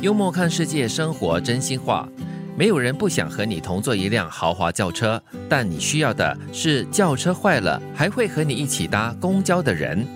幽默看世界，生活真心话。没有人不想和你同坐一辆豪华轿车，但你需要的是轿车坏了还会和你一起搭公交的人。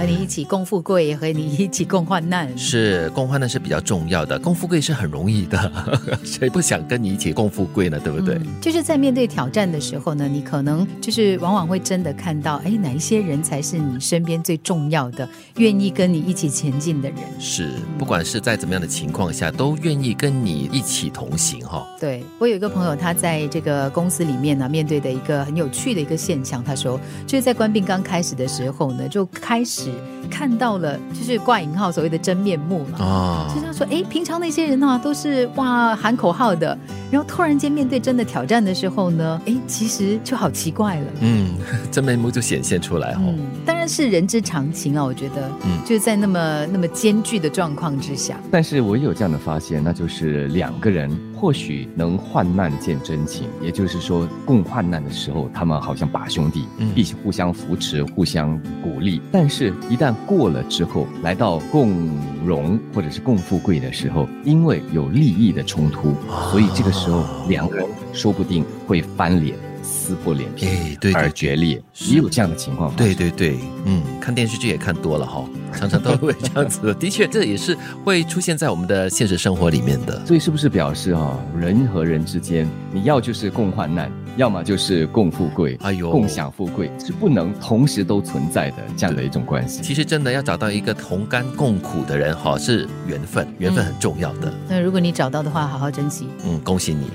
嗯，和你一起共富贵，也和你一起共患难。是共患难是比较重要的，共富贵是很容易的，谁不想跟你一起共富贵呢？对不对？嗯就是在面对挑战的时候呢，你可能就是往往会真的看到，哎，哪一些人才是你身边最重要的，愿意跟你一起前进的人。是，不管是在怎么样的情况下，都愿意跟你一起同行哈。对我有一个朋友，他在这个公司里面呢，面对的一个很有趣的一个现象，他说，就是在官兵刚开始的时候呢，就开始看到了，就是挂引号所谓的真面目嘛。啊就像说，哎，平常那些人呢、都是哇喊口号的，然后突然间面对真的挑战的时候呢，哎，其实就好奇怪了。嗯，真面目就显现出来哦。嗯，当然是人之常情啊，我觉得，嗯就是在那么那么艰巨的状况之下，但是我也有这样的发现，那就是两个人或许能患难见真情，也就是说共患难的时候，他们好像把兄弟嗯，必须互相扶持、互相鼓励。但是，一旦过了之后，来到共荣或者是共富贵的时候，因为有利益的冲突，所以这个时候两个人说不定会翻脸、撕破脸皮哎，对对而决裂，是也有这样的情况。对对对，嗯，看电视剧也看多了哈，常常都会这样子。的确，这也是会出现在我们的现实生活里面的。所以是不是表示哈、人和人之间，你要就是共患难，要么就是共富贵，哎呦共享富贵，是不能同时都存在的这样的一种关系。其实真的要找到一个同甘共苦的人哈，是缘分，缘分很重要的。那如果你找到的话，好好珍惜。嗯，恭喜你！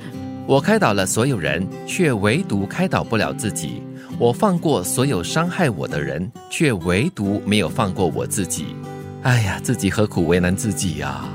我开导了所有人，却唯独开导不了自己。我放过所有伤害我的人，却唯独没有放过我自己。哎呀，自己何苦为难自己呀、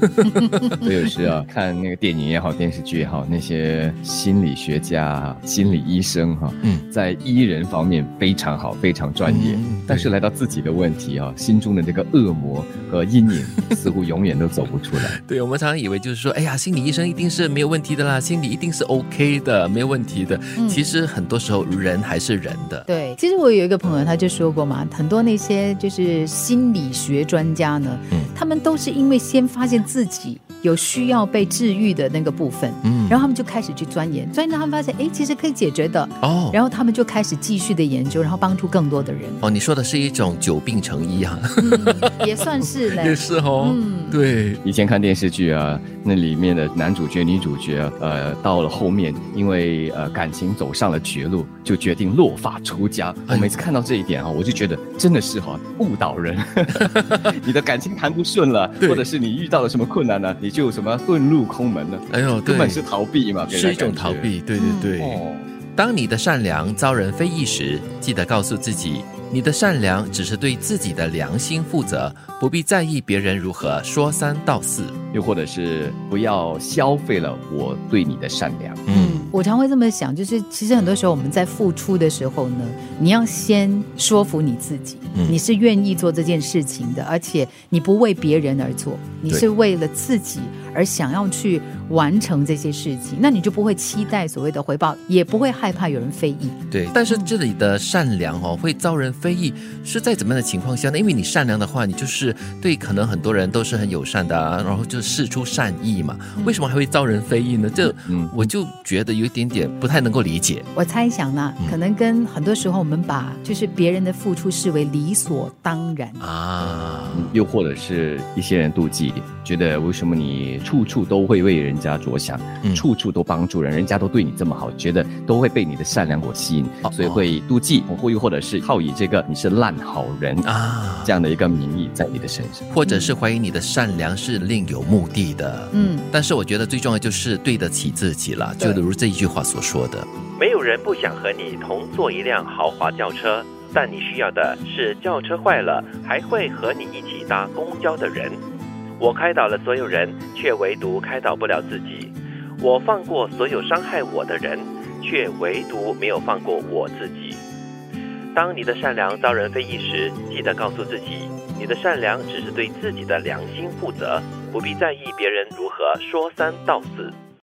所以有时啊，看那个电影也好，电视剧也好，那些心理学家、心理医生哈、嗯在医人方面非常好，非常专业。嗯但是来到自己的问题啊，心中的这个恶魔和阴影，似乎永远都走不出来。对，我们常常以为就是说，哎呀，心理医生一定是没有问题的啦，心理一定是 OK 的，没有问题的。嗯其实很多时候人还是人的。对，其实我有一个朋友，他就说过嘛，很多那些就是心理学专家呢，嗯他们都是因为先发现自己有需要被治愈的那个部分，嗯。然后他们就开始去钻研，钻研到他们发现，哎，其实可以解决的，哦。然后他们就开始继续的研究，然后帮助更多的人，哦，你说的是一种久病成医啊，嗯、也算是嘞，也是哦。嗯。对，以前看电视剧啊，那里面的男主角、女主角啊，呃，到了后面，因为呃感情走上了绝路，就决定落发出家。我哎每次看到这一点啊，我就觉得真的是哈、误导人。你的感情谈不顺了，或者是你遇到了什么困难呢，你就什么遁入空门了，哎呦，根，本是逃避嘛，给人是一种逃。避。对对对。哦，当你的善良遭人非议时，记得告诉自己，你的善良只是对自己的良心负责，不必在意别人如何说三道四。又或者是不要消费了我对你的善良。嗯，我常会这么想，就是其实很多时候我们在付出的时候呢，你要先说服你自己，嗯你是愿意做这件事情的，而且你不为别人而做，你是为了自己而想要去完成这些事情，那你就不会期待所谓的回报，也不会害怕有人非议。对。但是这里的善良哦，会遭人非议，是在怎么样的情况下呢？因为你善良的话，你就是对可能很多人都是很友善的啊，然后就事出善意嘛。为什么还会遭人非议呢？这嗯我就觉得有一点点不太能够理解。我猜想啦，嗯可能跟很多时候我们把就是别人的付出视为理所当然。啊，嗯又或者是一些人妒忌，觉得为什么你处处都会为人家着想，嗯处处都帮助人，人家都对你这么好，觉得都会被你的善良所吸引，哦所以会妒忌，或又或者是好以这个你是烂好人啊这样的一个名义在你的身上。或者是怀疑你的善良是另有目的的。嗯，但是我觉得最重要就是对得起自己了，就对如这一句话所说的。没有人不想和你同坐一辆豪华轿车，但你需要的是轿车坏了还会和你一起搭公交的人。我开导了所有人，却唯独开导不了自己。我放过所有伤害我的人，却唯独没有放过我自己。当你的善良遭人非议时，记得告诉自己，你的善良只是对自己的良心负责，不必在意别人如何说三道四。